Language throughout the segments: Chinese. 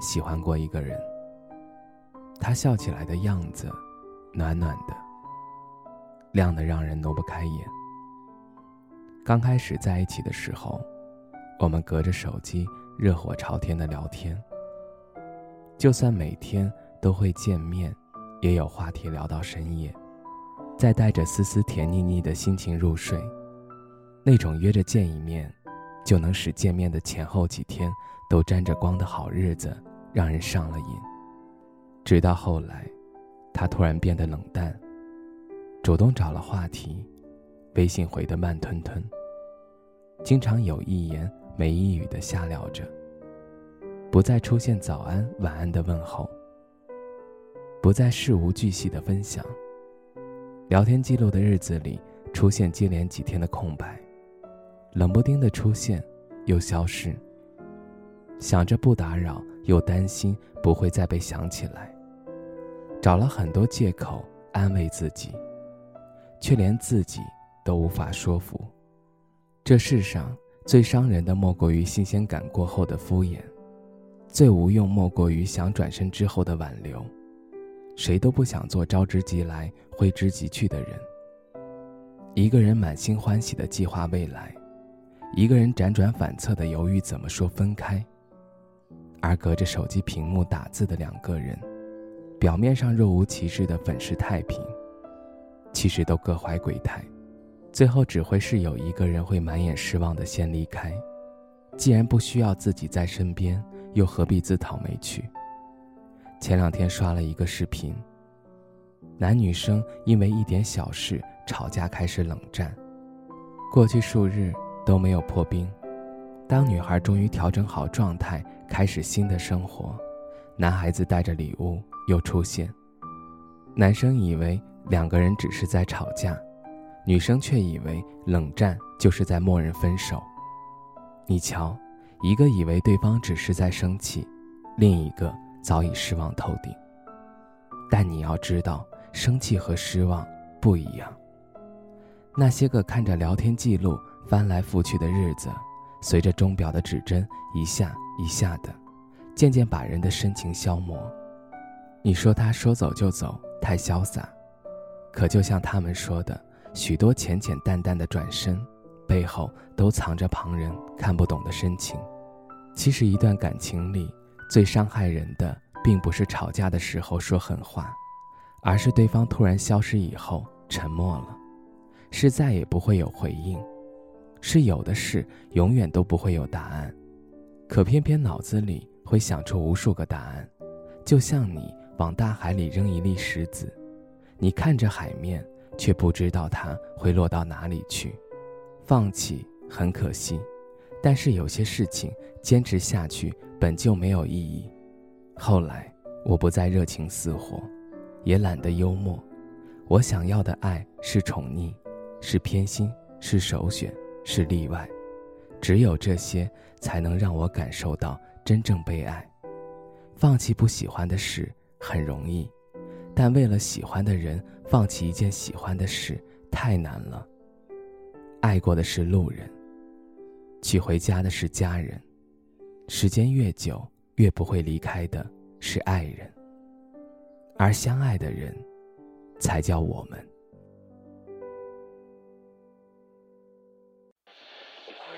喜欢过一个人，他笑起来的样子，暖暖的，亮得让人挪不开眼。刚开始在一起的时候，我们隔着手机热火朝天的聊天。就算每天都会见面，也有话题聊到深夜，再带着丝丝甜腻腻的心情入睡。那种约着见一面，就能使见面的前后几天都沾着光的好日子。让人上了瘾，直到后来，他突然变得冷淡，主动找了话题，微信回得慢吞吞，经常有一言没一语的瞎聊着，不再出现早安晚安的问候，不再事无巨细的分享，聊天记录的日子里出现接连几天的空白，冷不丁的出现，又消失。想着不打扰，又担心不会再被想起来，找了很多借口安慰自己，却连自己都无法说服。这世上最伤人的莫过于新鲜感过后的敷衍，最无用莫过于想转身之后的挽留。谁都不想做招之即来挥之即去的人。一个人满心欢喜的计划未来，一个人辗转反侧的犹豫怎么说分开。而隔着手机屏幕打字的两个人，表面上若无其事的粉饰太平，其实都各怀鬼胎，最后只会是有一个人会满眼失望的先离开。既然不需要自己在身边，又何必自讨没趣？前两天刷了一个视频，男女生因为一点小事吵架开始冷战，过去数日都没有破冰。当女孩终于调整好状态，开始新的生活，男孩子带着礼物又出现。男生以为两个人只是在吵架，女生却以为冷战就是在默认分手。你瞧，一个以为对方只是在生气，另一个早已失望透顶。但你要知道，生气和失望不一样。那些个看着聊天记录翻来覆去的日子。随着钟表的指针一下一下的，渐渐把人的深情消磨。你说他说走就走，太潇洒。可就像他们说的，许多浅浅淡淡的转身，背后都藏着旁人看不懂的深情。其实，一段感情里最伤害人的，并不是吵架的时候说狠话，而是对方突然消失以后沉默了，是再也不会有回应。是有的事永远都不会有答案，可偏偏脑子里会想出无数个答案，就像你往大海里扔一粒石子，你看着海面，却不知道它会落到哪里去。放弃很可惜，但是有些事情坚持下去本就没有意义。后来我不再热情似火，也懒得幽默，我想要的爱是宠溺，是偏心，是首选。是例外，只有这些才能让我感受到真正被爱。放弃不喜欢的事很容易，但为了喜欢的人放弃一件喜欢的事太难了。爱过的是路人，娶回家的是家人，时间越久越不会离开的是爱人，而相爱的人，才叫我们。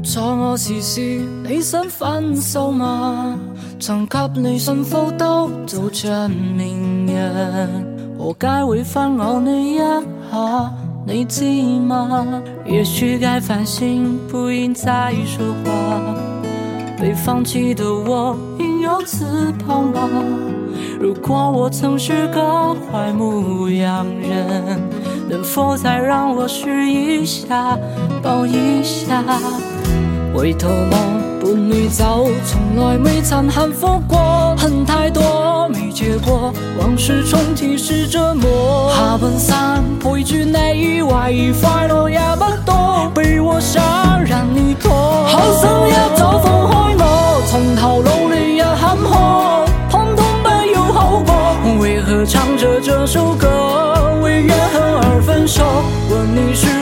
错，我是你想分手吗？曾给你幸福都做着名人，我该会翻我你一下，你知吗？也许该反省，不应再说话。被放弃的我，应有自豪吗？如果我曾是个坏牧羊人，能否再让我试一下，抱一下？回头望伴你走，从来未曾幸福过，恨太多没结果，往事重提是折磨。下半生陪住你，怀疑快乐也不多，被我想让你拖。好心一早放开我，从头努力也坎坷，通通不要好过。为何唱着这首歌，为怨恨而分手？问你是